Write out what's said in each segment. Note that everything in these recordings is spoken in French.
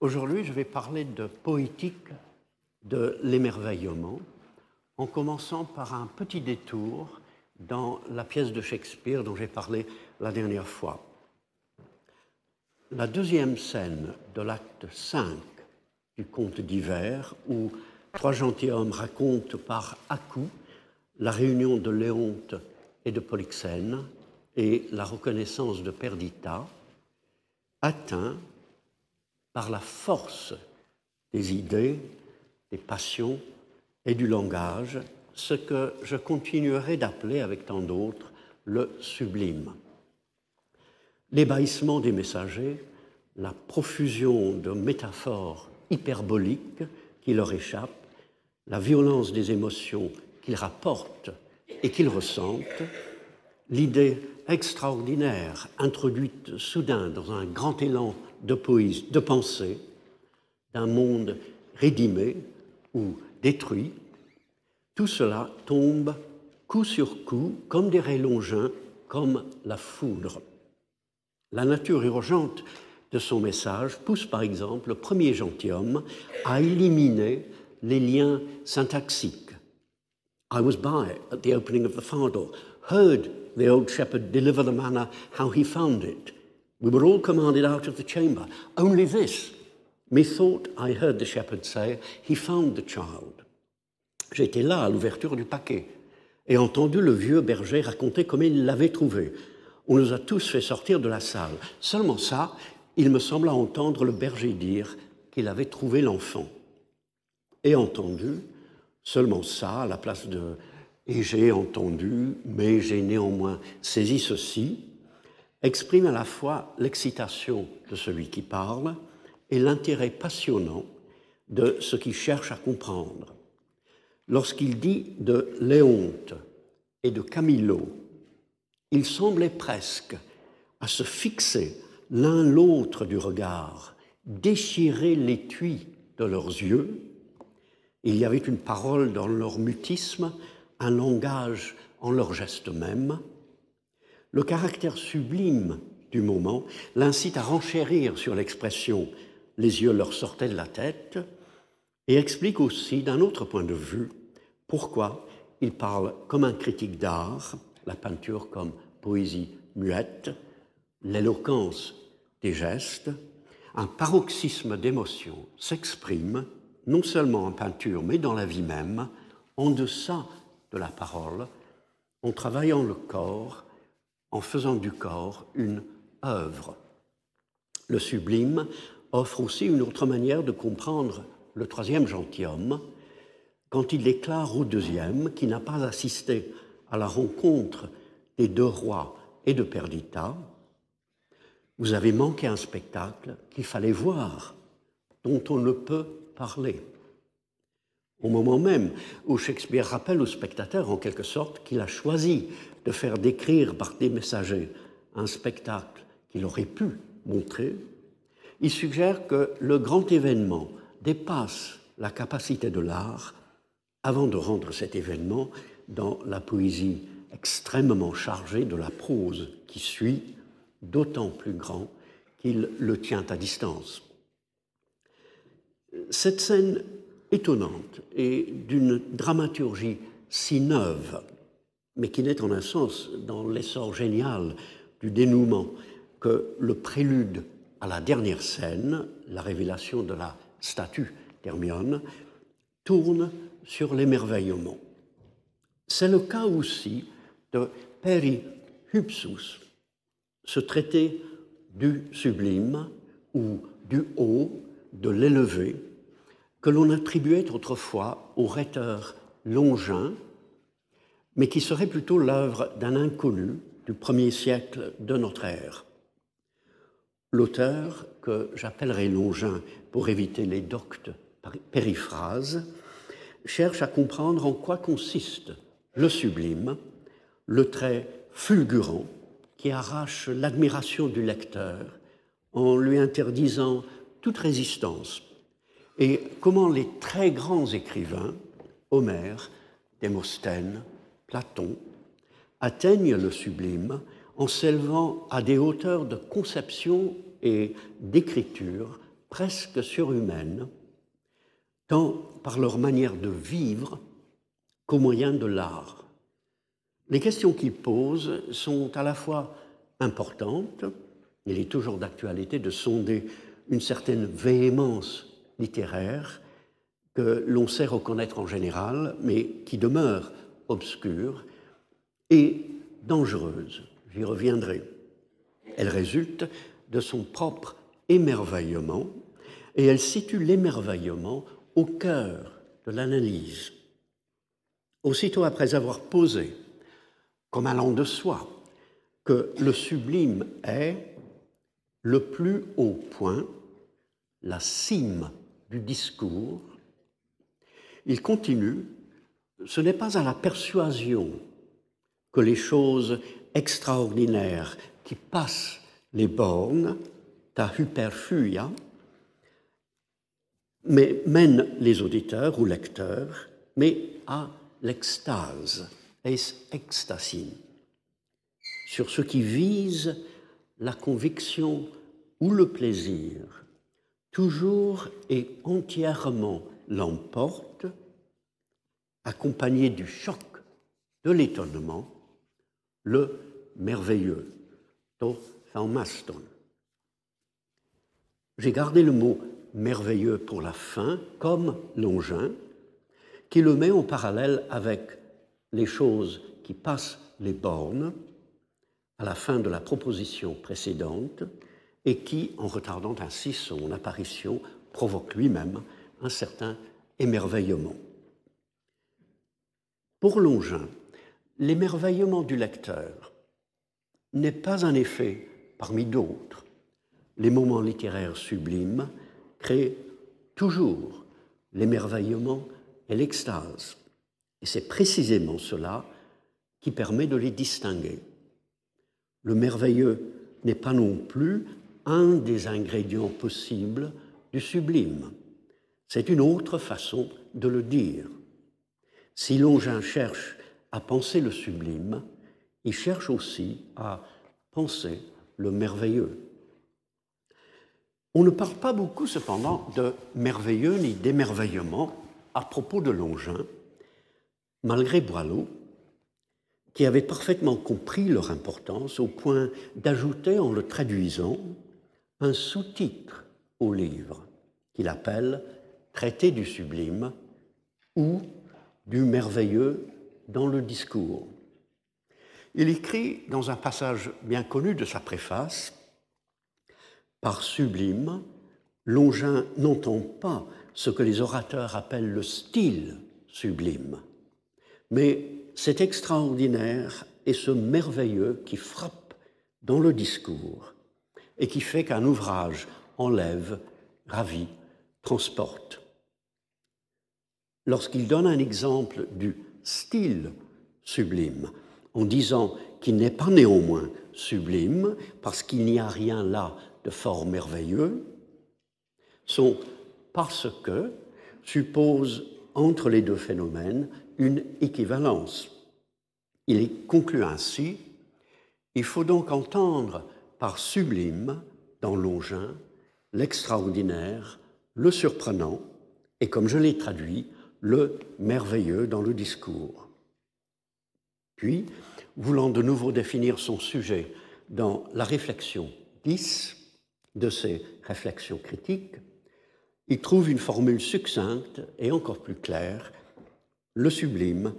Aujourd'hui, je vais parler de poétique de l'émerveillement, en commençant par un petit détour dans la pièce de Shakespeare dont j'ai parlé la dernière fois. La deuxième scène de l'acte 5 du conte d'hiver, où trois gentilshommes racontent par à-coup la réunion de Léonte et de Polyxène et la reconnaissance de Perdita, atteint par la force des idées, des passions et du langage, ce que je continuerai d'appeler avec tant d'autres le sublime. L'ébahissement des messagers, la profusion de métaphores hyperboliques qui leur échappent, la violence des émotions qu'ils rapportent et qu'ils ressentent, l'idée extraordinaire introduite soudain dans un grand élan de poésie, de pensée, d'un monde rédimé ou détruit, tout cela tombe coup sur coup comme des rayons longins, comme la foudre. La nature urgente de son message pousse par exemple le premier gentilhomme à éliminer les liens syntaxiques. I was by at the opening of the fardel, heard the old shepherd deliver the manna how he found it. We were all commanded out of the chamber. Only this, methought I heard the shepherd say, he found the child. J'étais là à l'ouverture du paquet et entendu le vieux berger raconter comment il l'avait trouvé. On nous a tous fait sortir de la salle. Seulement ça, il me sembla entendre le berger dire qu'il avait trouvé l'enfant. Et entendu, seulement ça, à la place de et j'ai entendu, mais j'ai néanmoins saisi ceci, exprime à la fois l'excitation de celui qui parle et l'intérêt passionnant de ce qui cherche à comprendre. Lorsqu'il dit de Léonte et de Camillo, il semblait presque à se fixer l'un l'autre du regard, déchirer l'étui de leurs yeux. Il y avait une parole dans leur mutisme, un langage en leur geste même. Le caractère sublime du moment l'incite à renchérir sur l'expression les yeux leur sortaient de la tête et explique aussi d'un autre point de vue pourquoi il parle comme un critique d'art, la peinture comme poésie muette, l'éloquence des gestes, un paroxysme d'émotion s'exprime non seulement en peinture mais dans la vie même, en deçà de la parole, en travaillant le corps, en faisant du corps une œuvre. Le sublime offre aussi une autre manière de comprendre le troisième gentilhomme quand il déclare au deuxième qui n'a pas assisté à la rencontre des deux rois et de Perdita, vous avez manqué un spectacle qu'il fallait voir, dont on ne peut parler. Au moment même où Shakespeare rappelle au spectateur, en quelque sorte, qu'il a choisi de faire décrire par des messagers un spectacle qu'il aurait pu montrer, il suggère que le grand événement dépasse la capacité de l'art avant de rendre cet événement dans la poésie extrêmement chargée de la prose qui suit, d'autant plus grand qu'il le tient à distance. Cette scène étonnante et d'une dramaturgie si neuve, mais qui n'est en un sens dans l'essor génial du dénouement que le prélude à la dernière scène, la révélation de la statue d'Hermione, tourne sur l'émerveillement. C'est le cas aussi de Peri Hupsus, ce traité du sublime ou du haut, de l'élevé, que l'on attribuait autrefois au rhéteur Longin, mais qui serait plutôt l'œuvre d'un inconnu du premier siècle de notre ère. L'auteur, que j'appellerai Longin pour éviter les doctes périphrases, cherche à comprendre en quoi consiste le sublime, le trait fulgurant qui arrache l'admiration du lecteur en lui interdisant toute résistance, et comment les très grands écrivains, Homère, Démosthène, Platon, atteignent le sublime en s'élevant à des hauteurs de conception et d'écriture presque surhumaines, tant par leur manière de vivre qu'au moyen de l'art. Les questions qu'ils posent sont à la fois importantes, il est toujours d'actualité de sonder une certaine véhémence littéraire que l'on sait reconnaître en général, mais qui demeure obscure et dangereuse. J'y reviendrai. Elle résulte de son propre émerveillement et elle situe l'émerveillement au cœur de l'analyse. Aussitôt après avoir posé, comme allant de soi, que le sublime est le plus haut point, la cime du discours, il continue, ce n'est pas à la persuasion que les choses extraordinaires qui passent les bornes, ta hyperfuia, mènent les auditeurs ou lecteurs, mais à l'extase, es ecstasy, sur ce qui vise la conviction ou le plaisir, toujours et entièrement l'emporte, accompagné du choc de l'étonnement, le merveilleux, to thaumaston. J'ai gardé le mot merveilleux pour la fin, comme Longin, qui le met en parallèle avec les choses qui passent les bornes à la fin de la proposition précédente et qui, en retardant ainsi son apparition, provoque lui-même un certain émerveillement. Pour Longin, l'émerveillement du lecteur n'est pas un effet parmi d'autres. Les moments littéraires sublimes créent toujours l'émerveillement et l'extase. Et c'est précisément cela qui permet de les distinguer. Le merveilleux n'est pas non plus un des ingrédients possibles du sublime. C'est une autre façon de le dire. Si Longin cherche à penser le sublime, il cherche aussi à penser le merveilleux. On ne parle pas beaucoup cependant de merveilleux ni d'émerveillement à propos de Longin, malgré Boileau, qui avait parfaitement compris leur importance au point d'ajouter en le traduisant un sous-titre au livre qu'il appelle Traité du sublime ou du merveilleux dans le discours. Il écrit dans un passage bien connu de sa préface Par sublime, Longin n'entend pas ce que les orateurs appellent le style sublime, mais c'est extraordinaire et ce merveilleux qui frappe dans le discours et qui fait qu'un ouvrage enlève, ravit, transporte. Lorsqu'il donne un exemple du style sublime, en disant qu'il n'est pas néanmoins sublime, parce qu'il n'y a rien là de fort merveilleux, son parce que suppose entre les deux phénomènes une équivalence. Il conclut ainsi Il faut donc entendre par sublime dans Longin l'extraordinaire, le surprenant, et comme je l'ai traduit, le merveilleux dans le discours. Puis, voulant de nouveau définir son sujet dans la réflexion 10 de ses réflexions critiques, il trouve une formule succincte et encore plus claire. Le sublime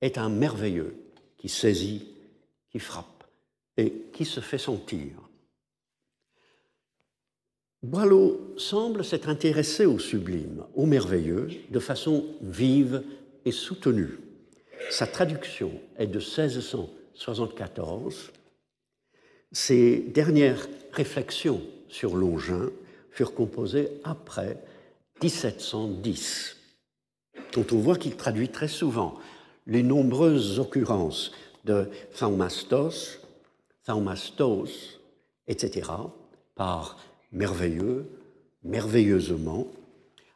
est un merveilleux qui saisit, qui frappe et qui se fait sentir. Boileau semble s'être intéressé au sublime, au merveilleux, de façon vive et soutenue. Sa traduction est de 1674. Ses dernières réflexions sur Longin furent composées après 1710, dont on voit qu'il traduit très souvent les nombreuses occurrences de thaumastos, thaumastos, etc., par merveilleux, merveilleusement,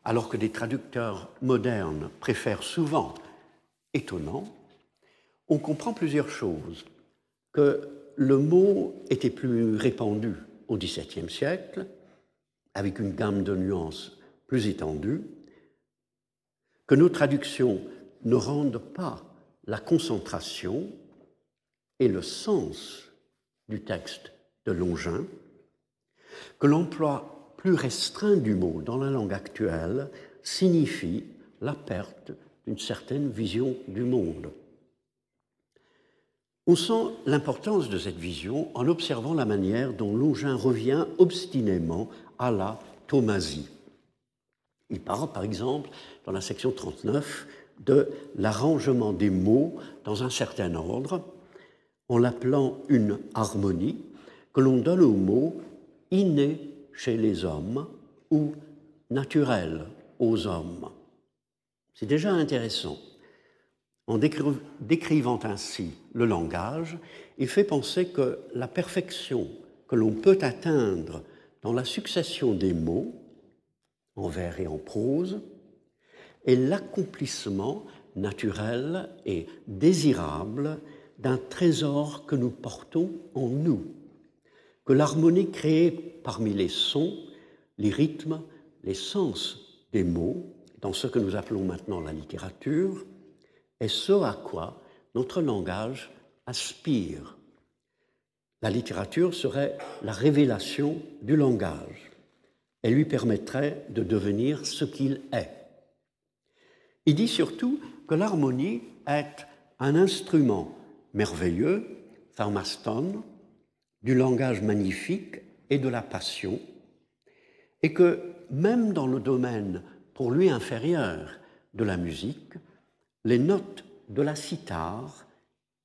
alors que des traducteurs modernes préfèrent souvent étonnant, on comprend plusieurs choses. Que le mot était plus répandu au XVIIe siècle, avec une gamme de nuances plus étendue, que nos traductions ne rendent pas la concentration et le sens du texte de Longin, que l'emploi plus restreint du mot dans la langue actuelle signifie la perte d'une certaine vision du monde. On sent l'importance de cette vision en observant la manière dont Longin revient obstinément à la thomasie. Il parle, par exemple, dans la section 39, de l'arrangement des mots dans un certain ordre, en l'appelant une harmonie que l'on donne aux mots innés chez les hommes ou naturels aux hommes. C'est déjà intéressant. En décrivant ainsi le langage, il fait penser que la perfection que l'on peut atteindre dans la succession des mots, en vers et en prose, est l'accomplissement naturel et désirable d'un trésor que nous portons en nous, que l'harmonie créée parmi les sons, les rythmes, les sens des mots, dans ce que nous appelons maintenant la littérature, est ce à quoi notre langage aspire. La littérature serait la révélation du langage. Elle lui permettrait de devenir ce qu'il est. Il dit surtout que l'harmonie est un instrument merveilleux, pharmaston, du langage magnifique et de la passion, et que même dans le domaine pour lui inférieur de la musique, les notes de la cithare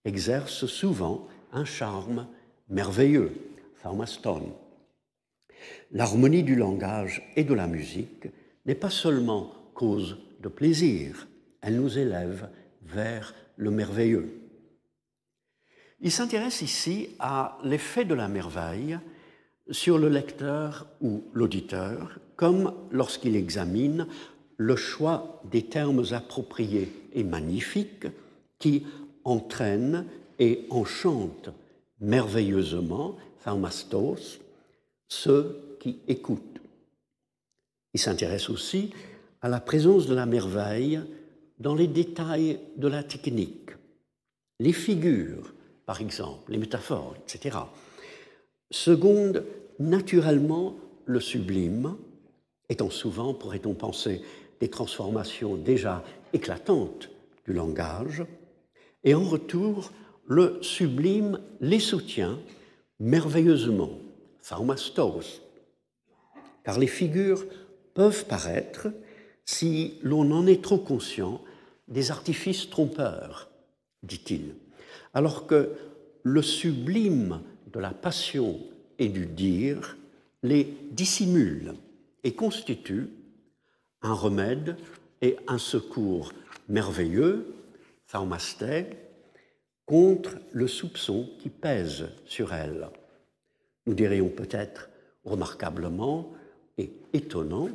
exercent souvent un charme merveilleux, pharmaston. L'harmonie du langage et de la musique n'est pas seulement cause de plaisir, elle nous élève vers le merveilleux. Il s'intéresse ici à l'effet de la merveille sur le lecteur ou l'auditeur, comme lorsqu'il examine le choix des termes appropriés et magnifiques qui entraînent et enchantent merveilleusement, pharmastos, ceux qui écoutent. Il s'intéresse aussi à la présence de la merveille dans les détails de la technique, les figures, par exemple, les métaphores, etc., seconde naturellement le sublime, étant souvent, pourrait-on penser, des transformations déjà éclatantes du langage, et en retour, le sublime les soutient merveilleusement, thaumastos, car les figures peuvent paraître, si l'on en est trop conscient, des artifices trompeurs, dit-il alors que le sublime de la passion et du dire les dissimule et constitue un remède et un secours merveilleux, thaumasté, contre le soupçon qui pèse sur elle. Nous dirions peut-être remarquablement et étonnant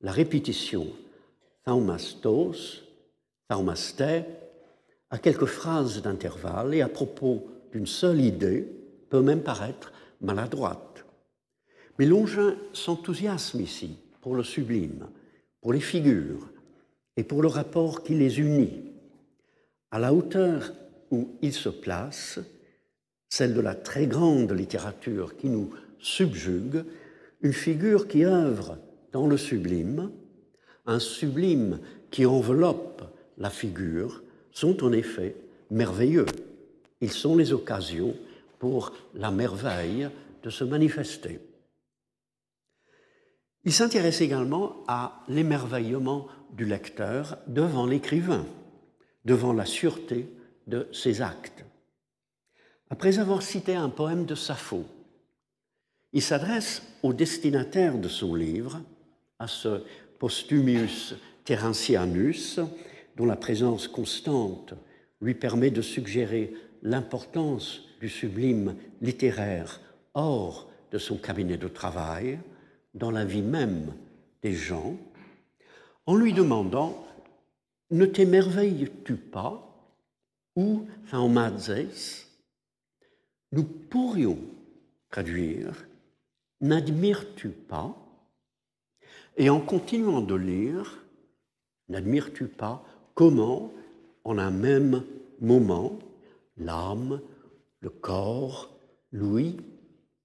la répétition thaumastos, thaumasté, à quelques phrases d'intervalle et à propos d'une seule idée peut même paraître maladroite. Mais Longin s'enthousiasme ici pour le sublime, pour les figures et pour le rapport qui les unit. À la hauteur où il se place, celle de la très grande littérature qui nous subjugue, une figure qui œuvre dans le sublime, un sublime qui enveloppe la figure, sont en effet merveilleux. Ils sont les occasions pour la merveille de se manifester. Il s'intéresse également à l'émerveillement du lecteur devant l'écrivain, devant la sûreté de ses actes. Après avoir cité un poème de Sappho, il s'adresse au destinataire de son livre, à ce Postumius Terentianus, dont la présence constante lui permet de suggérer l'importance du sublime littéraire hors de son cabinet de travail, dans la vie même des gens, en lui demandant Ne t'émerveilles-tu pas? ou Thaumadzes Nous pourrions traduire N'admires-tu pas? Et en continuant de lire, n'admires-tu pas comment, en un même moment, l'âme, le corps, l'ouïe,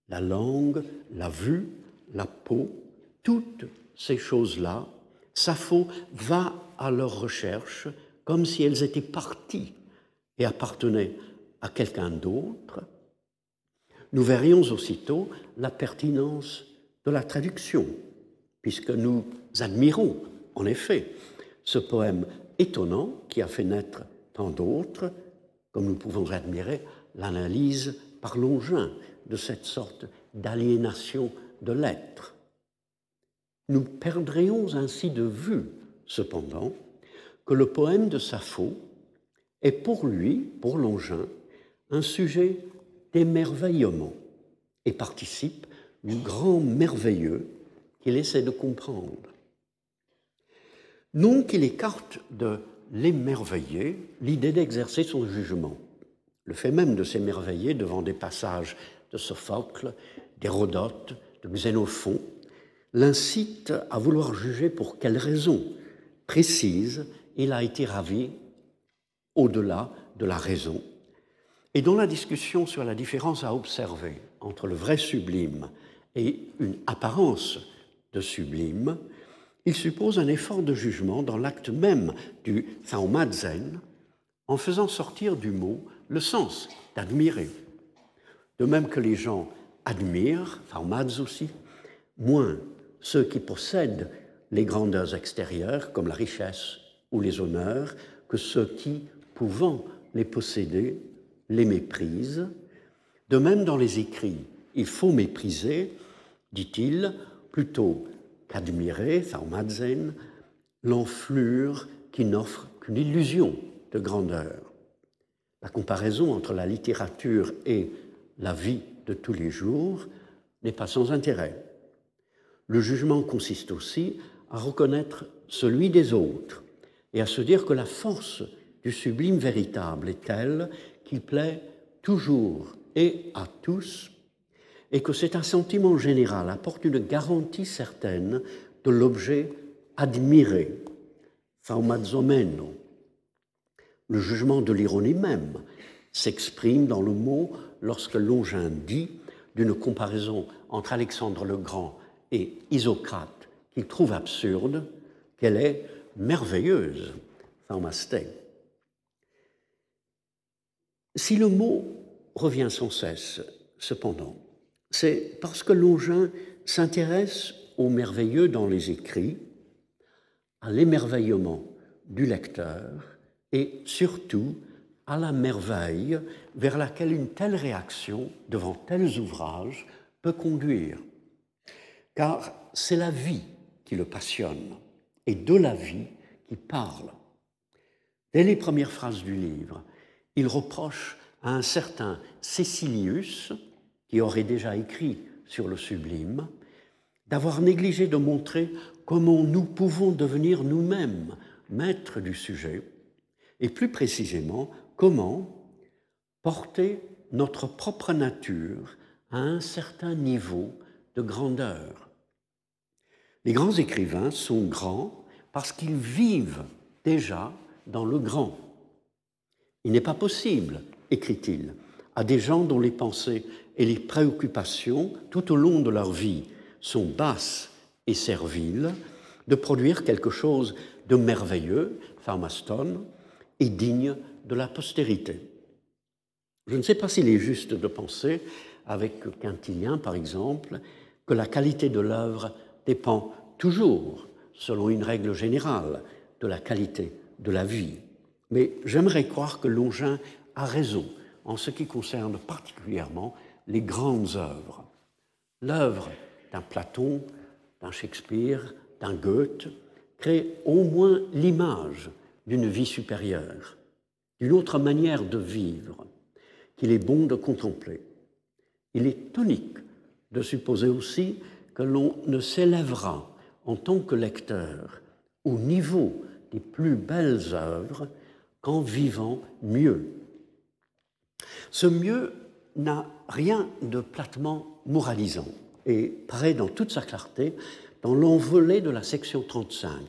la langue, la vue, la peau, toutes ces choses-là, Sappho va à leur recherche comme si elles étaient parties et appartenaient à quelqu'un d'autre, nous verrions aussitôt la pertinence de la traduction, puisque nous admirons, en effet, ce poème étonnant qui a fait naître tant d'autres, comme nous pouvons admirer l'analyse par Longin de cette sorte d'aliénation de l'être. Nous perdrions ainsi de vue, cependant, que le poème de Sappho est pour lui, pour Longin, un sujet d'émerveillement et participe du grand merveilleux qu'il essaie de comprendre. Non qu'il écarte de l'émerveiller l'idée d'exercer son jugement. Le fait même de s'émerveiller devant des passages de Sophocle, d'Hérodote, de Xénophon, l'incite à vouloir juger pour quelle raison précise il a été ravi au-delà de la raison. Et dans la discussion sur la différence à observer entre le vrai sublime et une apparence de sublime, il suppose un effort de jugement dans l'acte même du Thaumatzen en faisant sortir du mot le sens d'admirer. De même que les gens admirent, Thaumaz aussi, moins ceux qui possèdent les grandeurs extérieures comme la richesse ou les honneurs que ceux qui, pouvant les posséder, les méprisent. De même dans les écrits, il faut mépriser, dit-il, plutôt qu'admirer, Thaumatzen, l'enflure qui n'offre qu'une illusion de grandeur. La comparaison entre la littérature et la vie de tous les jours n'est pas sans intérêt. Le jugement consiste aussi à reconnaître celui des autres et à se dire que la force du sublime véritable est telle qu'il plaît toujours et à tous et que cet assentiment général apporte une garantie certaine de l'objet admiré, Le jugement de l'ironie même s'exprime dans le mot lorsque Longin dit d'une comparaison entre Alexandre le Grand et Isocrate qu'il trouve absurde qu'elle est merveilleuse, Si le mot revient sans cesse, cependant, c'est parce que Longin s'intéresse au merveilleux dans les écrits, à l'émerveillement du lecteur et surtout à la merveille vers laquelle une telle réaction devant tels ouvrages peut conduire. Car c'est la vie qui le passionne et de la vie qui parle. Dès les premières phrases du livre, il reproche à un certain Cécilius, qui aurait déjà écrit sur le sublime, d'avoir négligé de montrer comment nous pouvons devenir nous-mêmes maîtres du sujet, et plus précisément comment porter notre propre nature à un certain niveau de grandeur. Les grands écrivains sont grands parce qu'ils vivent déjà dans le grand. Il n'est pas possible, écrit-il, à des gens dont les pensées et les préoccupations tout au long de leur vie sont basses et serviles, de produire quelque chose de merveilleux, pharmaston, et digne de la postérité. Je ne sais pas s'il est juste de penser, avec Quintilien par exemple, que la qualité de l'œuvre dépend toujours, selon une règle générale, de la qualité de la vie. Mais j'aimerais croire que Longin a raison en ce qui concerne particulièrement les grandes œuvres. L'œuvre d'un Platon, d'un Shakespeare, d'un Goethe crée au moins l'image d'une vie supérieure, d'une autre manière de vivre qu'il est bon de contempler. Il est tonique de supposer aussi que l'on ne s'élèvera en tant que lecteur au niveau des plus belles œuvres qu'en vivant mieux. Ce mieux n'a rien de platement moralisant et paraît dans toute sa clarté dans l'envolée de la section 35,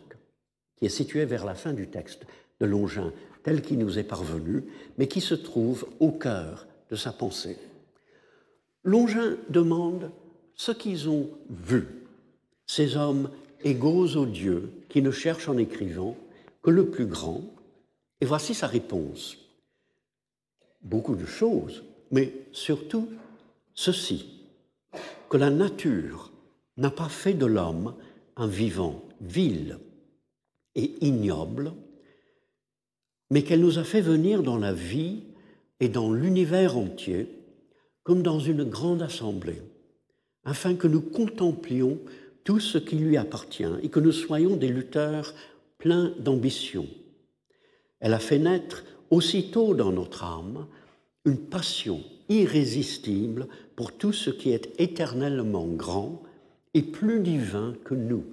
qui est située vers la fin du texte de Longin, tel qu'il nous est parvenu, mais qui se trouve au cœur de sa pensée. Longin demande ce qu'ils ont vu, ces hommes égaux aux dieux qui ne cherchent en écrivant que le plus grand, et voici sa réponse. Beaucoup de choses, mais surtout ceci, que la nature n'a pas fait de l'homme un vivant vil et ignoble, mais qu'elle nous a fait venir dans la vie et dans l'univers entier comme dans une grande assemblée, afin que nous contemplions tout ce qui lui appartient et que nous soyons des lutteurs pleins d'ambition. Elle a fait naître aussitôt dans notre âme une passion irrésistible pour tout ce qui est éternellement grand et plus divin que nous.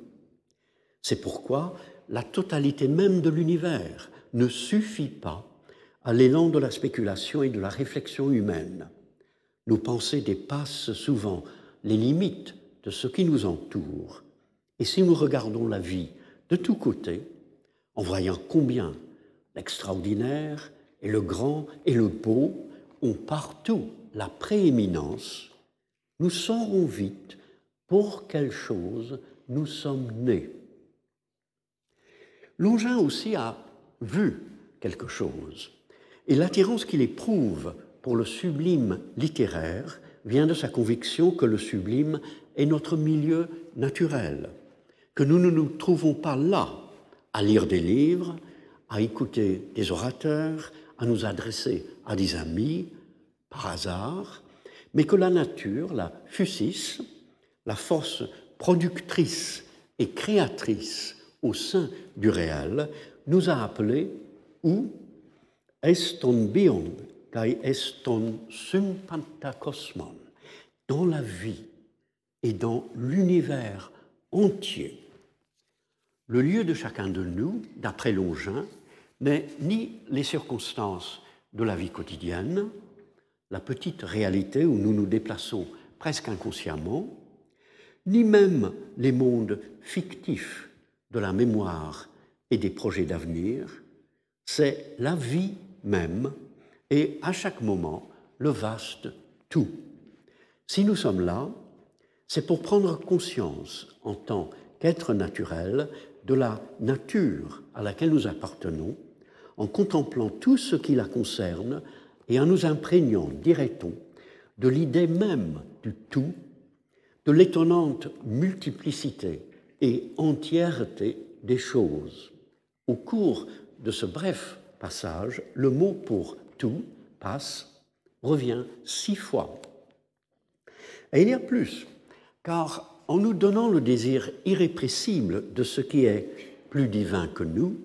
C'est pourquoi la totalité même de l'univers ne suffit pas à l'élan de la spéculation et de la réflexion humaine. Nos pensées dépassent souvent les limites de ce qui nous entoure. Et si nous regardons la vie de tous côtés, en voyant combien l'extraordinaire et le grand et le beau ont partout la prééminence, nous saurons vite pour quelle chose nous sommes nés. Longin aussi a vu quelque chose, et l'attirance qu'il éprouve pour le sublime littéraire vient de sa conviction que le sublime est notre milieu naturel, que nous ne nous trouvons pas là à lire des livres, à écouter des orateurs, à nous adresser à des amis par hasard, mais que la nature, la fusis, la force productrice et créatrice au sein du réel, nous a appelés ou eston bion kai eston sympantacosmon dans la vie et dans l'univers entier. Le lieu de chacun de nous, d'après Longin, n'est ni les circonstances de la vie quotidienne, la petite réalité où nous nous déplaçons presque inconsciemment, ni même les mondes fictifs de la mémoire et des projets d'avenir, c'est la vie même et à chaque moment le vaste tout. Si nous sommes là, c'est pour prendre conscience en tant qu'être naturel de la nature à laquelle nous appartenons, en contemplant tout ce qui la concerne et en nous imprégnant, dirait-on, de l'idée même du tout, de l'étonnante multiplicité et entièreté des choses. Au cours de ce bref passage, le mot pour tout passe, revient six fois. Et il y a plus, car en nous donnant le désir irrépressible de ce qui est plus divin que nous,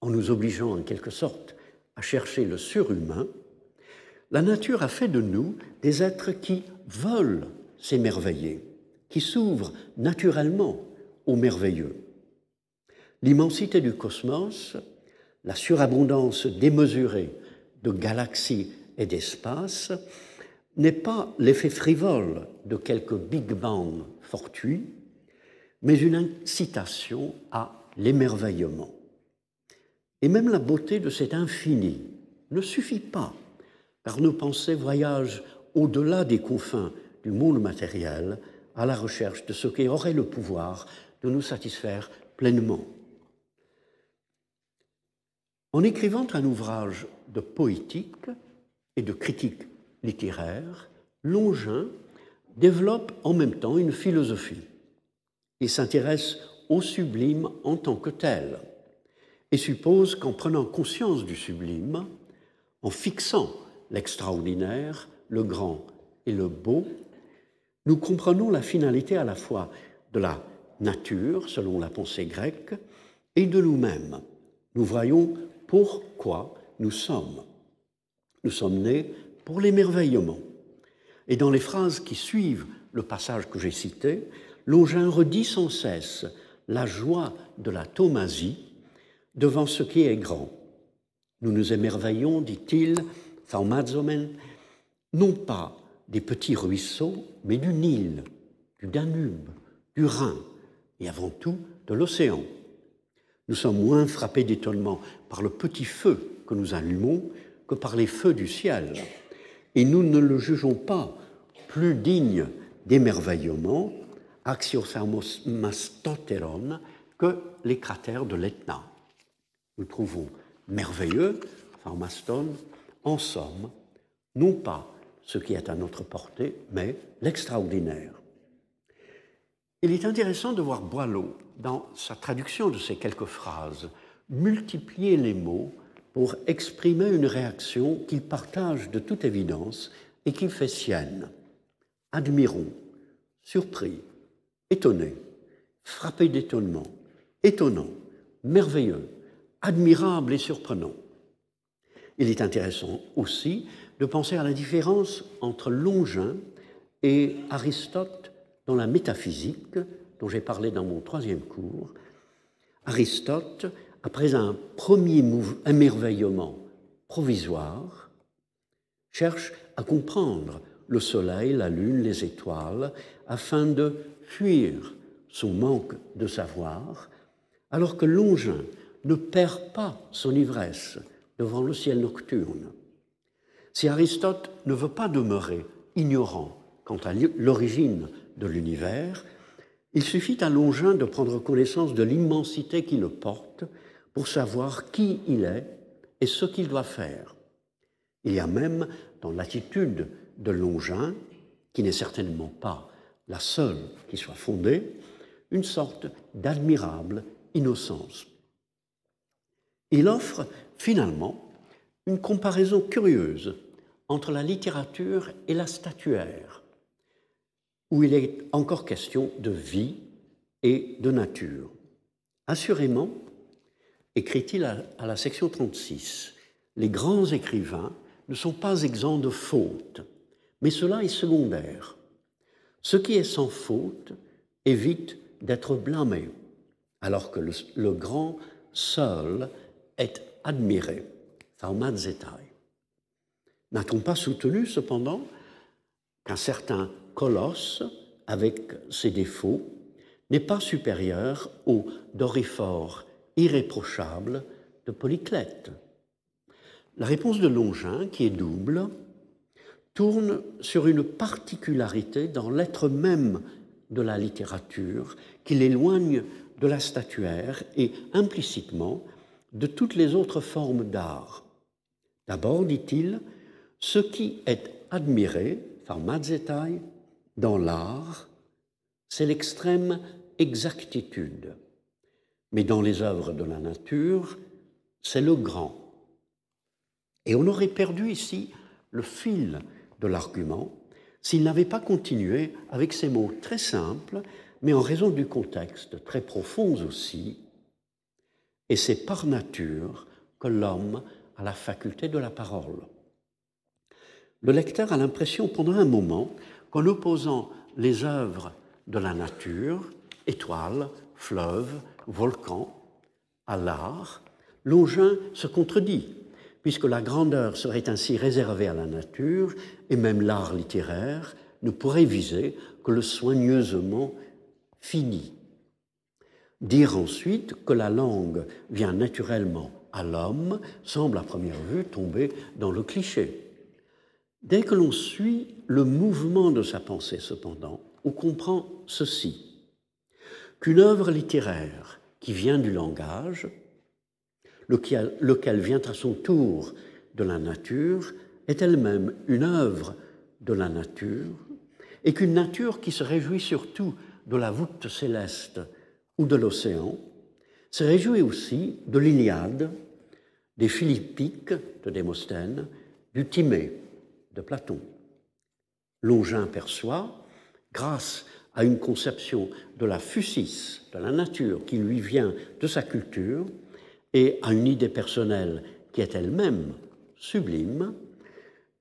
en nous obligeant en quelque sorte à chercher le surhumain, la nature a fait de nous des êtres qui veulent s'émerveiller, qui s'ouvrent naturellement au merveilleux. L'immensité du cosmos, la surabondance démesurée de galaxies et d'espaces, n'est pas l'effet frivole de quelques Big Bang fortuits, mais une incitation à l'émerveillement. Et même la beauté de cet infini ne suffit pas, car nos pensées voyagent au-delà des confins du monde matériel à la recherche de ce qui aurait le pouvoir de nous satisfaire pleinement. En écrivant un ouvrage de poétique et de critique littéraire, Longin développe en même temps une philosophie. Il s'intéresse au sublime en tant que tel et suppose qu'en prenant conscience du sublime, en fixant l'extraordinaire, le grand et le beau, nous comprenons la finalité à la fois de la nature, selon la pensée grecque, et de nous-mêmes. Nous voyons pourquoi nous sommes. Nous sommes nés pour l'émerveillement. Et dans les phrases qui suivent le passage que j'ai cité, Longin redit sans cesse la joie de la thomasie devant ce qui est grand. Nous nous émerveillons, dit-il, non pas des petits ruisseaux, mais du Nil, du Danube, du Rhin et avant tout de l'océan. Nous sommes moins frappés d'étonnement par le petit feu que nous allumons que par les feux du ciel, et nous ne le jugeons pas plus digne d'émerveillement, axiosarmomastoteron, que les cratères de l'Etna. Nous trouvons merveilleux, pharmaston, en somme, non pas ce qui est à notre portée, mais l'extraordinaire. Il est intéressant de voir Boileau, dans sa traduction de ces quelques phrases, multiplier les mots pour exprimer une réaction qu'il partage de toute évidence et qu'il fait sienne. Admirons, surpris, étonné, frappé d'étonnement, étonnant, merveilleux, admirable et surprenant. Il est intéressant aussi de penser à la différence entre Longin et Aristote dans la métaphysique, dont j'ai parlé dans mon troisième cours. Aristote, après un premier émerveillement provisoire, cherche à comprendre le soleil, la lune, les étoiles, afin de fuir son manque de savoir, alors que Longin ne perd pas son ivresse devant le ciel nocturne. Si Aristote ne veut pas demeurer ignorant quant à l'origine de l'univers, il suffit à Longin de prendre connaissance de l'immensité qui le porte pour savoir qui il est et ce qu'il doit faire. Il y a même dans l'attitude de Longin, qui n'est certainement pas la seule qui soit fondée, une sorte d'admirable innocence. Il offre finalement une comparaison curieuse entre la littérature et la statuaire, où il est encore question de vie et de nature. Assurément, écrit-il à la section 36, les grands écrivains ne sont pas exempts de fautes, mais cela est secondaire. Ce qui est sans faute évite d'être blâmé, alors que le, grand seul est admiré. N'a-t-on pas soutenu cependant qu'un certain colosse, avec ses défauts, n'est pas supérieur au doriphore irréprochable de Polyclète La réponse de Longin, qui est double, tourne sur une particularité dans l'être même de la littérature qui l'éloigne de la statuaire et implicitement de toutes les autres formes d'art. D'abord, dit-il, ce qui est admiré, pharmazetai, dans l'art, c'est l'extrême exactitude. Mais dans les œuvres de la nature, c'est le grand. Et on aurait perdu ici le fil de l'argument s'il n'avait pas continué avec ces mots très simples, mais en raison du contexte très profond aussi. Et c'est par nature que l'homme a la faculté de la parole. Le lecteur a l'impression pendant un moment qu'en opposant les œuvres de la nature, étoiles, fleuves, volcans, à l'art, Longin se contredit puisque la grandeur serait ainsi réservée à la nature, et même l'art littéraire ne pourrait viser que le soigneusement fini. Dire ensuite que la langue vient naturellement à l'homme semble à première vue tomber dans le cliché. Dès que l'on suit le mouvement de sa pensée, cependant, on comprend ceci qu'une œuvre littéraire qui vient du langage lequel, vient à son tour de la nature, est elle-même une œuvre de la nature, et qu'une nature qui se réjouit surtout de la voûte céleste ou de l'océan, se réjouit aussi de l'Iliade, des Philippiques de Démosthène, du Timée de Platon. Longin perçoit, grâce à une conception de la fusis, de la nature qui lui vient de sa culture, et à une idée personnelle qui est elle-même sublime,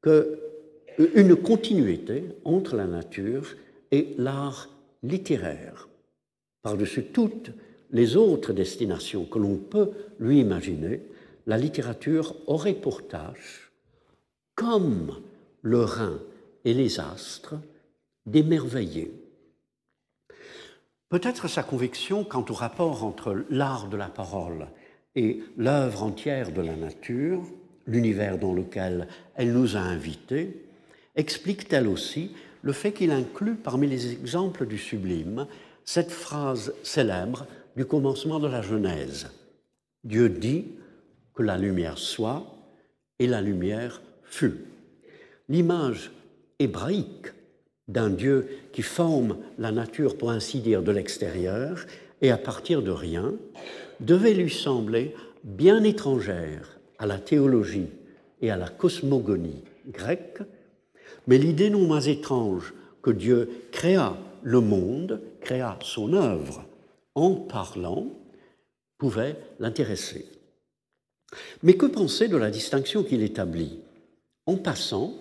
que une continuité entre la nature et l'art littéraire, par-dessus toutes les autres destinations que l'on peut lui imaginer, la littérature aurait pour tâche, comme le Rhin et les astres, d'émerveiller. Peut-être sa conviction quant au rapport entre l'art de la parole et l'œuvre entière de la nature, l'univers dans lequel elle nous a invités, explique-t-elle aussi le fait qu'il inclut parmi les exemples du sublime cette phrase célèbre du commencement de la Genèse. Dieu dit que la lumière soit et la lumière fut. L'image hébraïque d'un Dieu qui forme la nature, pour ainsi dire, de l'extérieur et à partir de rien, devait lui sembler bien étrangère à la théologie et à la cosmogonie grecque, mais l'idée non moins étrange que Dieu créa le monde, créa son œuvre en parlant, pouvait l'intéresser. Mais que penser de la distinction qu'il établit en passant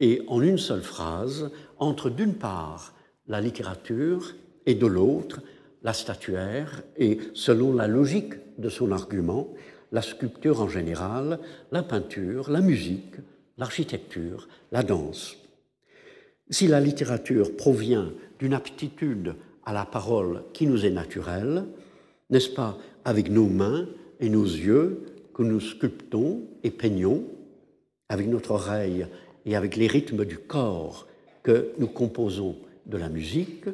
et en une seule phrase entre d'une part la littérature et de l'autre la statuaire et, selon la logique de son argument, la sculpture en général, la peinture, la musique, l'architecture, la danse. Si la littérature provient d'une aptitude à la parole qui nous est naturelle, n'est-ce pas avec nos mains et nos yeux que nous sculptons et peignons, avec notre oreille et avec les rythmes du corps que nous composons de la musique,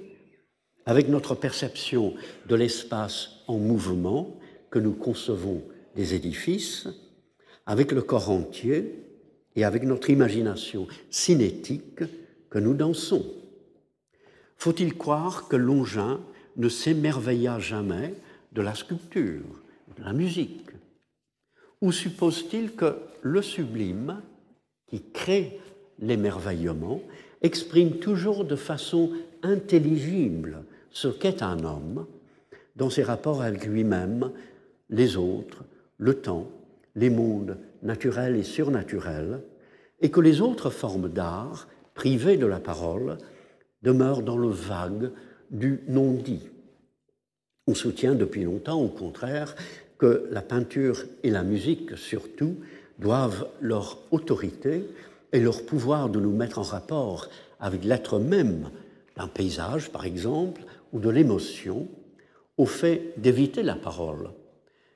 avec notre perception de l'espace en mouvement que nous concevons des édifices, avec le corps entier et avec notre imagination cinétique que nous dansons. Faut-il croire que Longin ne s'émerveilla jamais de la sculpture, de la musique? Ou suppose-t-il que le sublime, qui crée l'émerveillement, exprime toujours de façon intelligible ce qu'est un homme dans ses rapports avec lui-même, les autres, le temps, les mondes naturels et surnaturels, et que les autres formes d'art, privées de la parole, demeurent dans le vague du non-dit. On soutient depuis longtemps, au contraire, que la peinture et la musique, surtout, doivent leur autorité et leur pouvoir de nous mettre en rapport avec l'être même d'un paysage, par exemple, ou de l'émotion, au fait d'éviter la parole,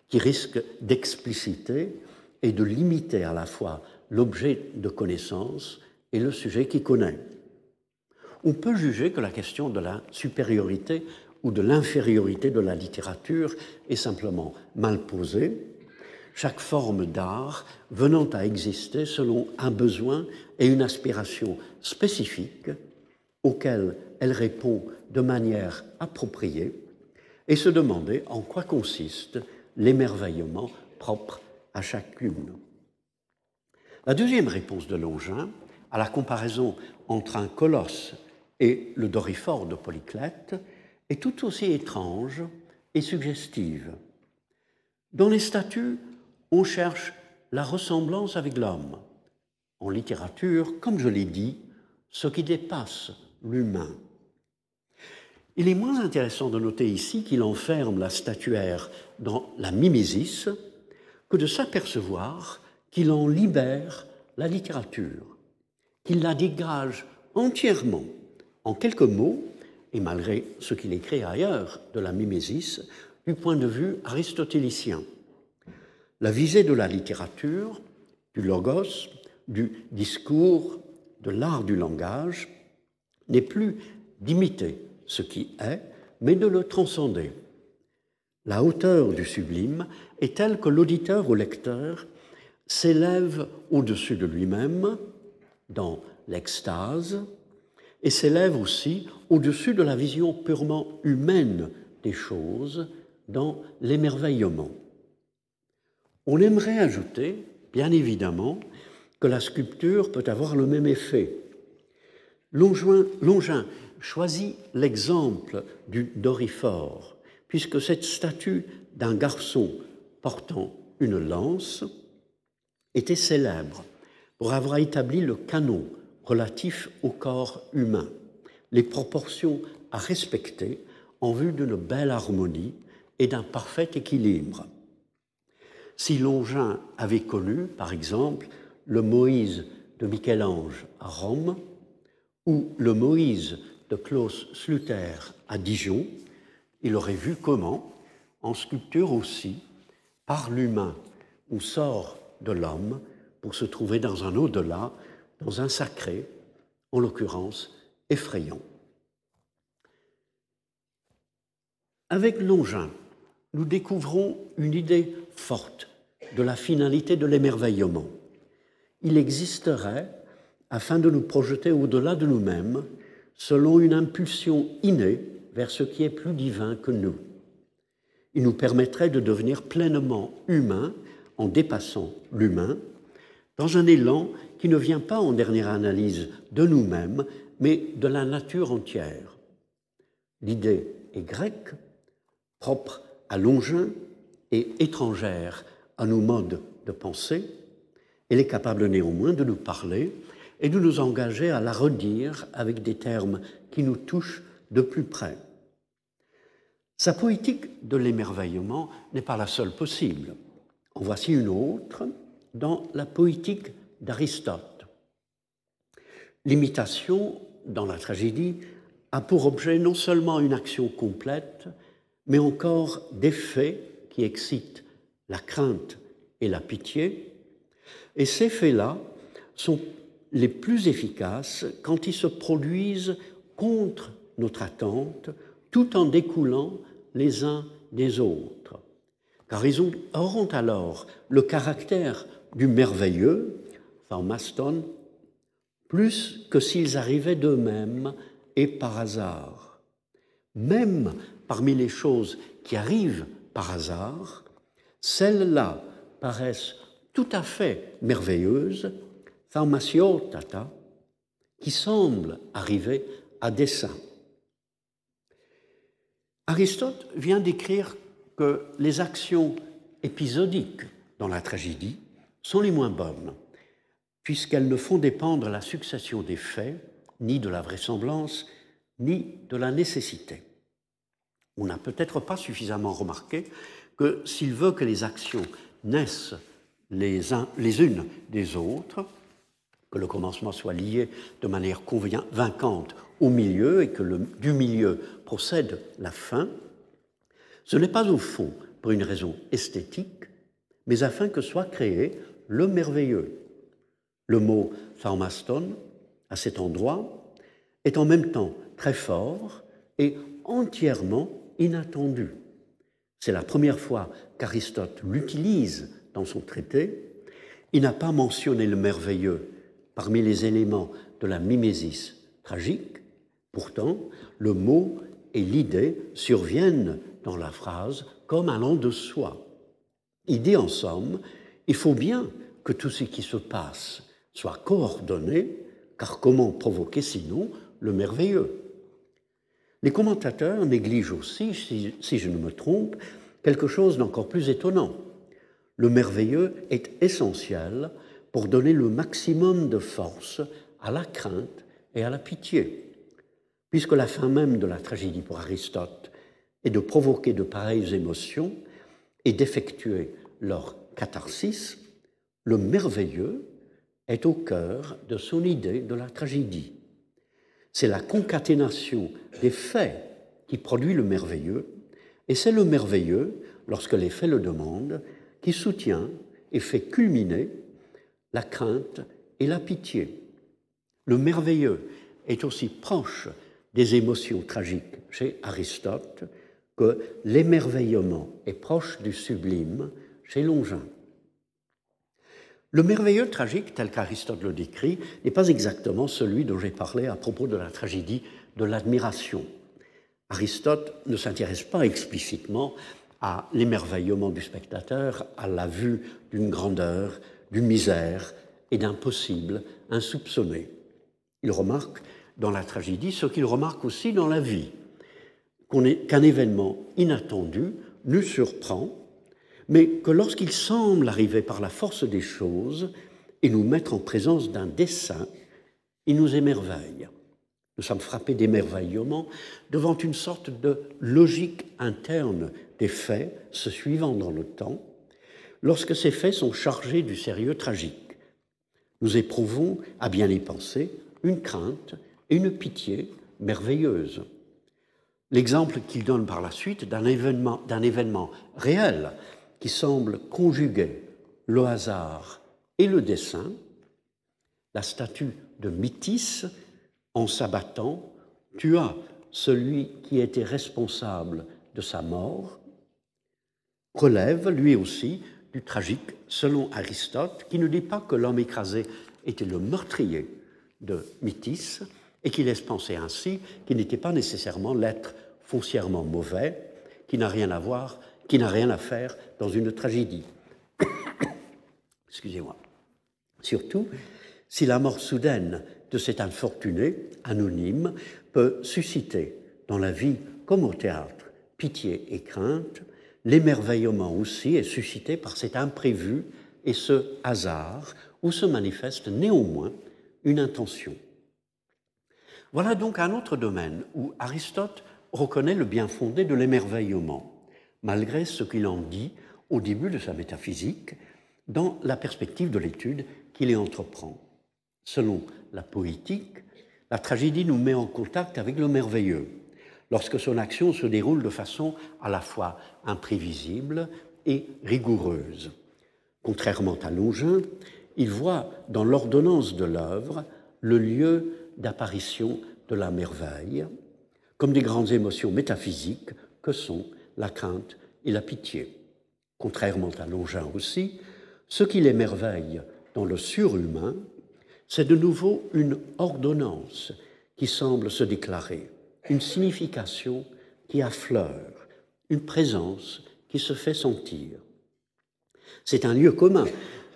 qui risque d'expliciter et de limiter à la fois l'objet de connaissance et le sujet qui connaît. On peut juger que la question de la supériorité ou de l'infériorité de la littérature est simplement mal posée, chaque forme d'art venant à exister selon un besoin et une aspiration spécifiques auxquels elle répond de manière appropriée et se demander en quoi consiste l'émerveillement propre à chacune. La deuxième réponse de Longin à la comparaison entre un colosse et le Doriphore de Polyclète est tout aussi étrange et suggestive. Dans les statues, on cherche la ressemblance avec l'homme. En littérature, comme je l'ai dit, ce qui dépasse l'humain. Il est moins intéressant de noter ici qu'il enferme la statuaire dans la mimésis que de s'apercevoir qu'il en libère la littérature, qu'il la dégage entièrement en quelques mots, et malgré ce qu'il écrit ailleurs de la mimésis, du point de vue aristotélicien. La visée de la littérature, du logos, du discours, de l'art du langage, n'est plus d'imiter ce qui est, mais de le transcender. La hauteur du sublime est telle que l'auditeur ou lecteur s'élève au-dessus de lui-même dans l'extase et s'élève aussi au-dessus de la vision purement humaine des choses dans l'émerveillement. On aimerait ajouter, bien évidemment, que la sculpture peut avoir le même effet. Longin choisit l'exemple du Doriphore, puisque cette statue d'un garçon portant une lance était célèbre pour avoir établi le canon relatif au corps humain, les proportions à respecter en vue d'une belle harmonie et d'un parfait équilibre. Si Longin avait connu, par exemple, le Moïse de Michel-Ange à Rome ou le Moïse de Klaus Sluter à Dijon, il aurait vu comment, en sculpture aussi, par l'humain, on sort de l'homme pour se trouver dans un au-delà, dans un sacré, en l'occurrence effrayant. Avec Longin, nous découvrons une idée forte de la finalité de l'émerveillement. Il existerait, afin de nous projeter au-delà de nous-mêmes, selon une impulsion innée vers ce qui est plus divin que nous. Il nous permettrait de devenir pleinement humains en dépassant l'humain, dans un élan qui ne vient pas en dernière analyse de nous-mêmes, mais de la nature entière. L'idée est grecque, propre à Longin et étrangère à nos modes de pensée, elle est capable néanmoins de nous parler et de nous engager à la redire avec des termes qui nous touchent de plus près. Sa politique de l'émerveillement n'est pas la seule possible. En voici une autre dans la poétique d'Aristote. L'imitation dans la tragédie a pour objet non seulement une action complète, mais encore des faits qui excitent la crainte et la pitié. Et ces faits-là sont les plus efficaces quand ils se produisent contre notre attente, tout en découlant les uns des autres. Car ils auront alors le caractère du merveilleux, Plus que s'ils arrivaient d'eux-mêmes et par hasard. Même parmi les choses qui arrivent par hasard, celles-là paraissent tout à fait merveilleuses, tata, qui semblent arriver à dessein. Aristote vient d'écrire que les actions épisodiques dans la tragédie sont les moins bonnes, puisqu'elles ne font dépendre la succession des faits ni de la vraisemblance, ni de la nécessité. On n'a peut-être pas suffisamment remarqué que s'il veut que les actions naissent les, unes des autres, que le commencement soit lié de manière convaincante au milieu et que du milieu procède la fin, ce n'est pas au fond pour une raison esthétique, mais afin que soit créé le merveilleux. Le mot pharmaston, à cet endroit, est en même temps très fort et entièrement inattendu. C'est la première fois qu'Aristote l'utilise dans son traité. Il n'a pas mentionné le merveilleux parmi les éléments de la mimésis tragique. Pourtant, le mot et l'idée surviennent dans la phrase comme allant de soi. Il dit en somme, il faut bien que tout ce qui se passe soit coordonné, car comment provoquer sinon le merveilleux? Les commentateurs négligent aussi, si, je ne me trompe, quelque chose d'encore plus étonnant. Le merveilleux est essentiel pour donner le maximum de force à la crainte et à la pitié. Puisque la fin même de la tragédie pour Aristote est de provoquer de pareilles émotions et d'effectuer leur catharsis, le merveilleux est au cœur de son idée de la tragédie. C'est la concaténation des faits qui produit le merveilleux, et c'est le merveilleux, lorsque les faits le demandent, qui soutient et fait culminer la crainte et la pitié. Le merveilleux est aussi proche des émotions tragiques chez Aristote que l'émerveillement est proche du sublime chez Longin. Le merveilleux tragique, tel qu'Aristote le décrit, n'est pas exactement celui dont j'ai parlé à propos de la tragédie de l'admiration. Aristote ne s'intéresse pas explicitement à l'émerveillement du spectateur, à la vue d'une grandeur, d'une misère et d'un possible insoupçonné. Il remarque dans la tragédie ce qu'il remarque aussi dans la vie, qu'un événement inattendu nous surprend mais que lorsqu'il semble arriver par la force des choses et nous mettre en présence d'un dessein, il nous émerveille. Nous sommes frappés d'émerveillement devant une sorte de logique interne des faits se suivant dans le temps, lorsque ces faits sont chargés du sérieux tragique. Nous éprouvons, à bien y penser, une crainte et une pitié merveilleuses. l'exemple qu'il donne par la suite d'un événement, événement réel qui semble conjuguer le hasard et le dessin, la statue de Mythis, en s'abattant, tua celui qui était responsable de sa mort, relève lui aussi du tragique selon Aristote, qui ne dit pas que l'homme écrasé était le meurtrier de Mythis, et qui laisse penser ainsi qu'il n'était pas nécessairement l'être foncièrement mauvais, qui n'a rien à voir, qui n'a rien à faire dans une tragédie. Excusez-moi. Surtout, si la mort soudaine de cet infortuné anonyme peut susciter dans la vie comme au théâtre pitié et crainte, l'émerveillement aussi est suscité par cet imprévu et ce hasard où se manifeste néanmoins une intention. Voilà donc un autre domaine où Aristote reconnaît le bien fondé de l'émerveillement, malgré ce qu'il en dit au début de sa métaphysique, dans la perspective de l'étude qu'il y entreprend. Selon la poétique, la tragédie nous met en contact avec le merveilleux, lorsque son action se déroule de façon à la fois imprévisible et rigoureuse. Contrairement à Longin, il voit dans l'ordonnance de l'œuvre le lieu d'apparition de la merveille, comme des grandes émotions métaphysiques que sont la crainte et la pitié. Contrairement à Longin aussi, ce qui l'émerveille dans le surhumain, c'est de nouveau une ordonnance qui semble se déclarer, une signification qui affleure, une présence qui se fait sentir. C'est un lieu commun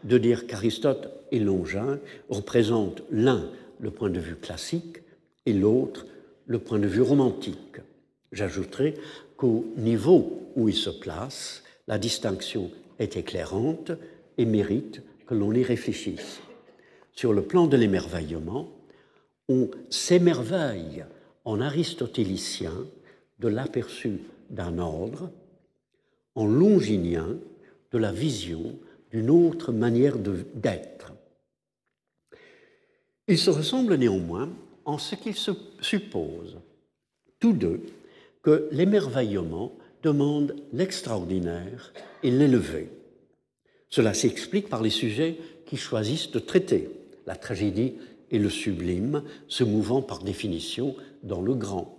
de dire qu'Aristote et Longin représentent l'un le point de vue classique et l'autre le point de vue romantique. J'ajouterai qu'au niveau où il se place, la distinction est éclairante et mérite que l'on y réfléchisse. Sur le plan de l'émerveillement, on s'émerveille en aristotélicien de l'aperçu d'un ordre, en longinien de la vision d'une autre manière d'être. Ils se ressemblent néanmoins en ce qu'ils supposent, tous deux, que l'émerveillement demande l'extraordinaire et l'élevé. Cela s'explique par les sujets qu'ils choisissent de traiter, la tragédie et le sublime, se mouvant par définition dans le grand.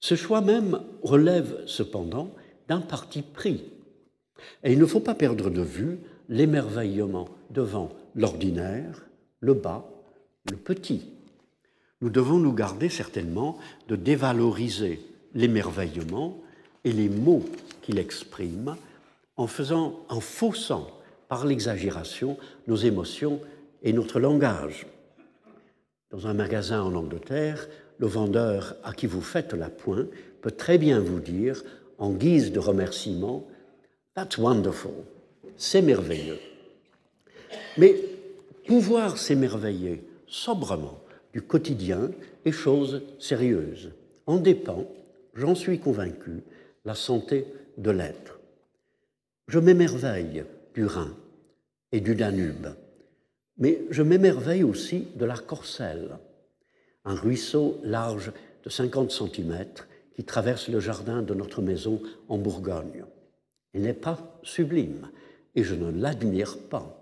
Ce choix même relève cependant d'un parti pris. Et il ne faut pas perdre de vue l'émerveillement devant l'ordinaire, le bas, le petit. Nous devons nous garder certainement de dévaloriser l'émerveillement et les mots qu'il exprime en faisant, en faussant par l'exagération nos émotions et notre langage. Dans un magasin en Angleterre, le vendeur à qui vous faites la pointe peut très bien vous dire, en guise de remerciement, That's wonderful, c'est merveilleux. Mais pouvoir s'émerveiller sobrement du quotidien est chose sérieuse. En dépend, j'en suis convaincu, la santé de l'être. Je m'émerveille du Rhin et du Danube, mais je m'émerveille aussi de la Corcelle, un ruisseau large de 50 cm qui traverse le jardin de notre maison en Bourgogne. Il n'est pas sublime et je ne l'admire pas.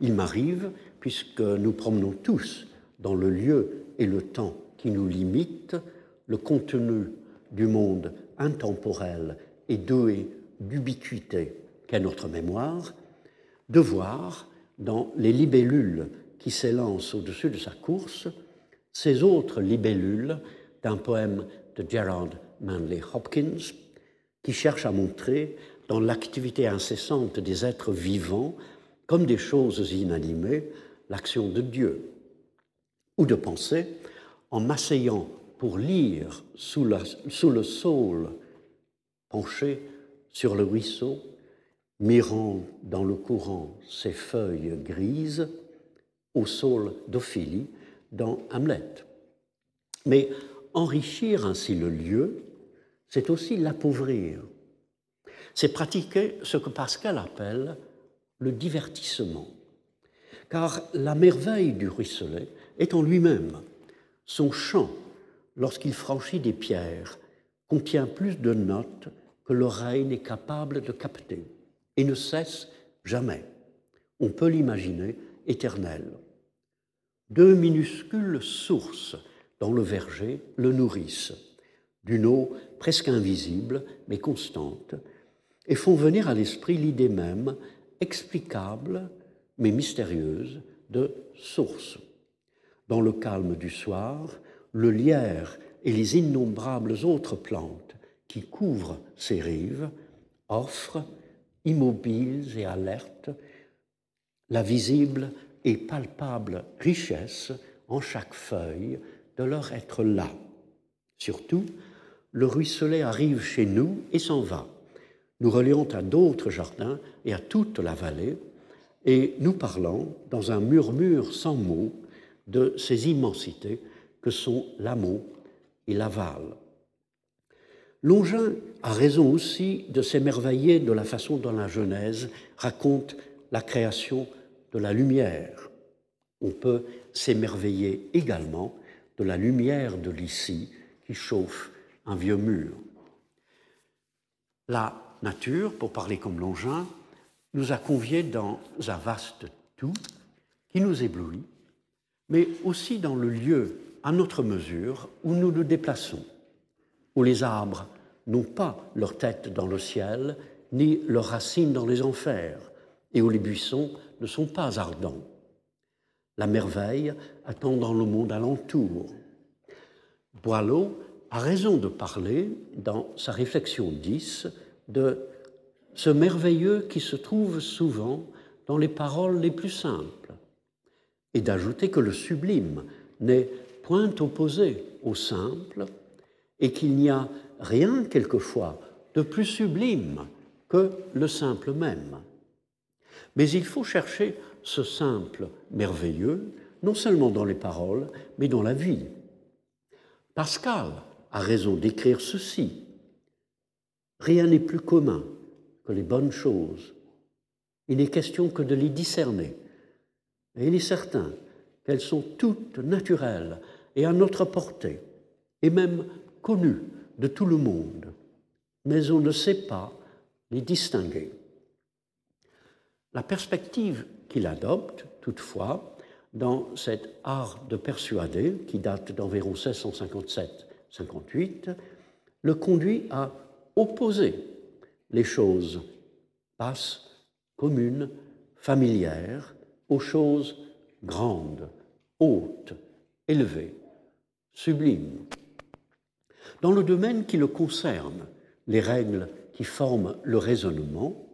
Il m'arrive, puisque nous promenons tous dans le lieu et le temps qui nous limitent, le contenu du monde intemporel et doué d'ubiquité qu'est notre mémoire, de voir dans les libellules qui s'élancent au-dessus de sa course ces autres libellules d'un poème de Gerard Manley Hopkins qui cherche à montrer dans l'activité incessante des êtres vivants comme des choses inanimées l'action de Dieu, ou de penser en m'asseyant pour lire sous, le saule penché sur le ruisseau, mirant dans le courant ses feuilles grises au saule d'Ophélie dans Hamlet. Mais enrichir ainsi le lieu, c'est aussi l'appauvrir. C'est pratiquer ce que Pascal appelle le divertissement. Car la merveille du ruisselet est en lui-même son chant lorsqu'il franchit des pierres contient plus de notes que l'oreille n'est capable de capter et ne cesse jamais. On peut l'imaginer éternel. Deux minuscules sources dans le verger le nourrissent, d'une eau presque invisible mais constante, et font venir à l'esprit l'idée même, explicable mais mystérieuse, de source. Dans le calme du soir, le lierre et les innombrables autres plantes qui couvrent ces rives offrent, immobiles et alertes, la visible et palpable richesse en chaque feuille de leur être là. Surtout, le ruisselet arrive chez nous et s'en va, nous reliant à d'autres jardins et à toute la vallée, et nous parlons dans un murmure sans mots de ces immensités que sont l'amont et l'aval. Longin a raison aussi de s'émerveiller de la façon dont la Genèse raconte la création de la lumière. On peut s'émerveiller également de la lumière de l'ici qui chauffe un vieux mur. La nature, pour parler comme Longin, nous a conviés dans un vaste tout qui nous éblouit, mais aussi dans le lieu à notre mesure où nous nous déplaçons, où les arbres n'ont pas leur tête dans le ciel, ni leurs racines dans les enfers, et où les buissons ne sont pas ardents. La merveille attend dans le monde alentour. Boileau a raison de parler, dans sa réflexion 10, de ce merveilleux qui se trouve souvent dans les paroles les plus simples, et d'ajouter que le sublime n'est point opposé au simple, et qu'il n'y a rien quelquefois de plus sublime que le simple même. Mais il faut chercher ce simple merveilleux, non seulement dans les paroles, mais dans la vie. Pascal a raison d'écrire ceci. Rien n'est plus commun que les bonnes choses. Il n'est question que de les discerner. Et il est certain qu'elles sont toutes naturelles et à notre portée, et même connues de tout le monde. Mais on ne sait pas les distinguer. La perspective qu'il adopte, toutefois, dans cet art de persuader, qui date d'environ 1657-58, le conduit à opposer les choses basses, communes, familières, aux choses grandes, hautes, élevées, sublimes. Dans le domaine qui le concerne, les règles qui forment le raisonnement,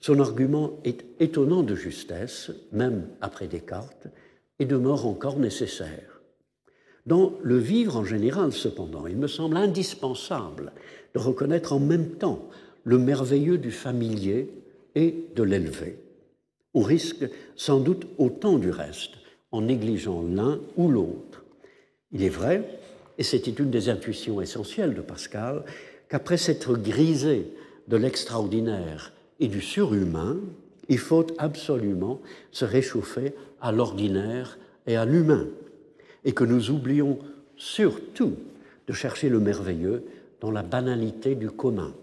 son argument est étonnant de justesse, même après Descartes, et demeure encore nécessaire. Dans le vivre en général, cependant, il me semble indispensable de reconnaître en même temps le merveilleux du familier et de l'élevé. On risque sans doute autant du reste en négligeant l'un ou l'autre. Il est vrai, et c'était une des intuitions essentielles de Pascal, qu'après s'être grisé de l'extraordinaire et du surhumain, il faut absolument se réchauffer à l'ordinaire et à l'humain, et que nous oublions surtout de chercher le merveilleux dans la banalité du commun.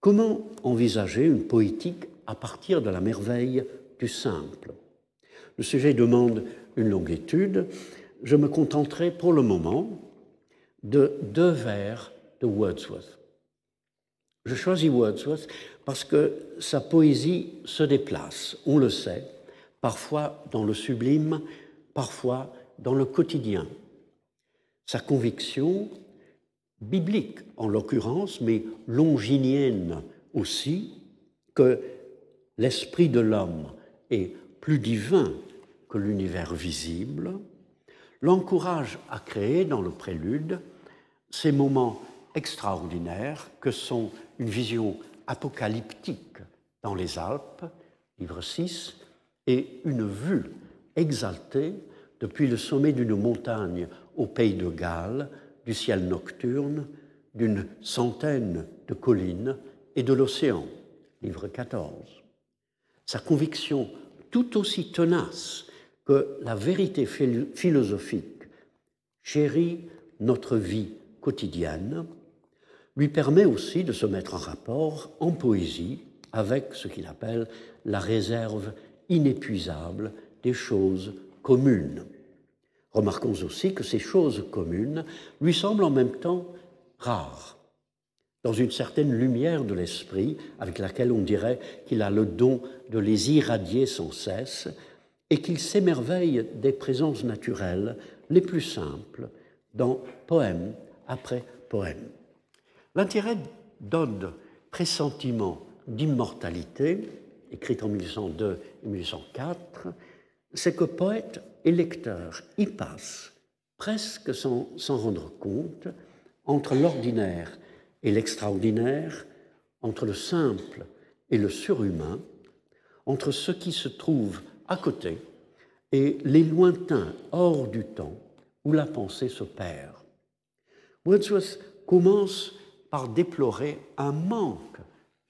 Comment envisager une poétique à partir de la merveille du simple? Le sujet demande une longue étude. Je me contenterai pour le moment de deux vers de Wordsworth. Je choisis Wordsworth parce que sa poésie se déplace, on le sait, parfois dans le sublime, parfois dans le quotidien. Sa conviction, biblique en l'occurrence, mais longinienne aussi, que l'esprit de l'homme est plus divin que l'univers visible, l'encourage à créer dans le prélude ces moments extraordinaires que sont une vision apocalyptique dans les Alpes, livre 6, et une vue exaltée depuis le sommet d'une montagne au pays de Galles, du ciel nocturne, d'une centaine de collines et de l'océan, livre 14. Sa conviction tout aussi tenace la vérité philosophique chérit notre vie quotidienne, lui permet aussi de se mettre en rapport en poésie avec ce qu'il appelle la réserve inépuisable des choses communes. Remarquons aussi que ces choses communes lui semblent en même temps rares, dans une certaine lumière de l'esprit avec laquelle on dirait qu'il a le don de les irradier sans cesse et qu'il s'émerveille des présences naturelles les plus simples dans poème après poème. L'intérêt d'Ode, pressentiment d'immortalité, écrit en 1802 et 1804, c'est que poète et lecteur y passent, presque sans s'en rendre compte, entre l'ordinaire et l'extraordinaire, entre le simple et le surhumain, entre ce qui se trouve à côté et les lointains hors du temps où la pensée se perd. Wordsworth commence par déplorer un manque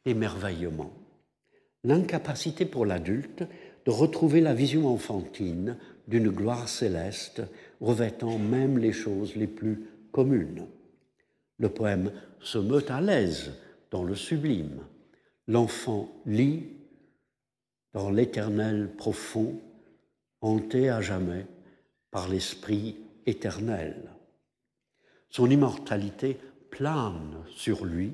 d'émerveillement, l'incapacité pour l'adulte de retrouver la vision enfantine d'une gloire céleste revêtant même les choses les plus communes. Le poème se meut à l'aise dans le sublime. L'enfant lit dans l'éternel profond, hanté à jamais par l'Esprit éternel. Son immortalité plane sur lui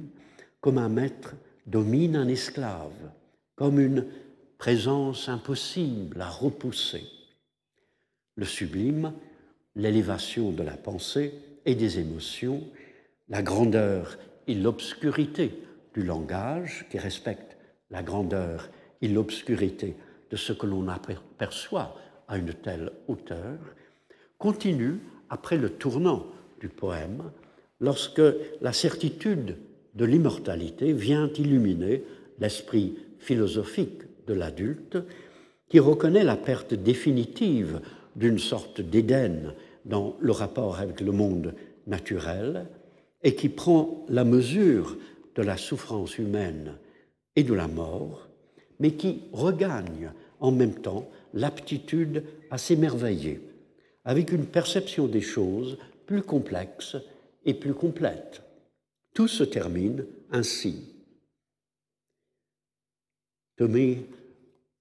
comme un maître domine un esclave, comme une présence impossible à repousser. Le sublime, l'élévation de la pensée et des émotions, la grandeur et l'obscurité du langage qui respecte la grandeur et l'obscurité de ce que l'on aperçoit à une telle hauteur, continue après le tournant du poème, lorsque la certitude de l'immortalité vient illuminer l'esprit philosophique de l'adulte qui reconnaît la perte définitive d'une sorte d'Éden dans le rapport avec le monde naturel et qui prend la mesure de la souffrance humaine et de la mort, mais qui regagne en même temps l'aptitude à s'émerveiller, avec une perception des choses plus complexe et plus complète. Tout se termine ainsi. To me,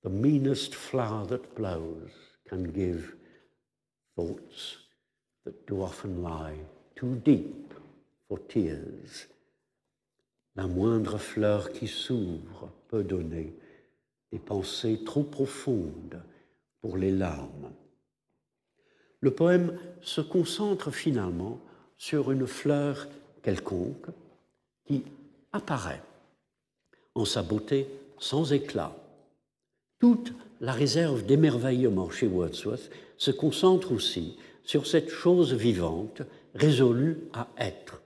the meanest flower that blows can give thoughts that do often lie too deep for tears. La moindre fleur qui s'ouvre peut donner des pensées trop profondes pour les larmes. Le poème se concentre finalement sur une fleur quelconque qui apparaît en sa beauté sans éclat. Toute la réserve d'émerveillement chez Wordsworth se concentre aussi sur cette chose vivante résolue à être.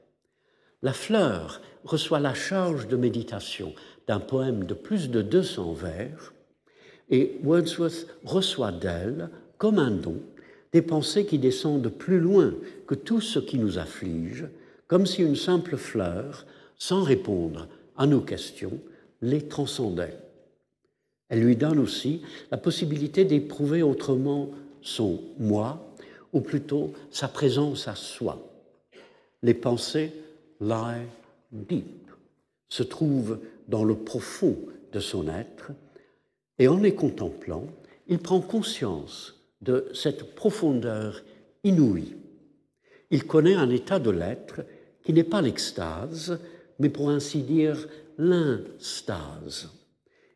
La fleur reçoit la charge de méditation d'un poème de plus de 200 vers et Wordsworth reçoit d'elle, comme un don, des pensées qui descendent plus loin que tout ce qui nous afflige, comme si une simple fleur, sans répondre à nos questions, les transcendait. Elle lui donne aussi la possibilité d'éprouver autrement son moi, ou plutôt sa présence à soi. Les pensées lie deep, se trouvent dans le profond de son être, et en les contemplant, il prend conscience de cette profondeur inouïe. Il connaît un état de l'être qui n'est pas l'extase, mais pour ainsi dire l'instase.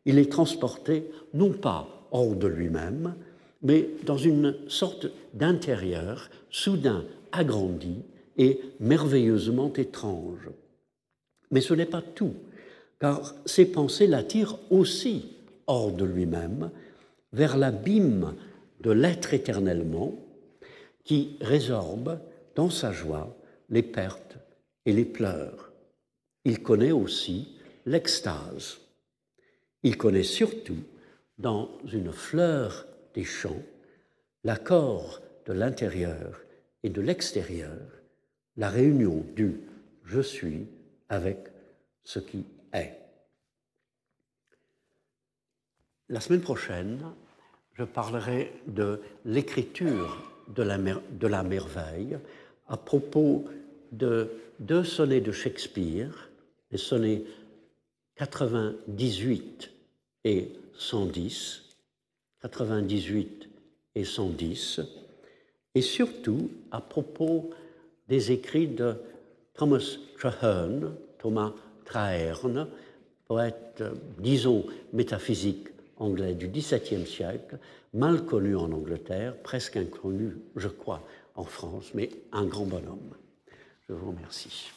Il est transporté non pas hors de lui-même, mais dans une sorte d'intérieur soudain agrandi et merveilleusement étrange. Mais ce n'est pas tout, car ses pensées l'attirent aussi hors de lui-même, vers l'abîme de l'être éternellement, qui résorbe dans sa joie les pertes et les pleurs. Il connaît aussi l'extase. Il connaît surtout, dans une fleur des champs, l'accord de l'intérieur et de l'extérieur, la réunion du je suis avec ce qui La semaine prochaine, je parlerai de l'écriture de la, de la merveille à propos de deux sonnets de Shakespeare, les sonnets 98 et 110, 98 et 110, et surtout à propos des écrits de Thomas Traherne, Thomas Traherne, poète, disons, métaphysique anglais du XVIIe siècle, mal connu en Angleterre, presque inconnu, je crois, en France, mais un grand bonhomme. Je vous remercie.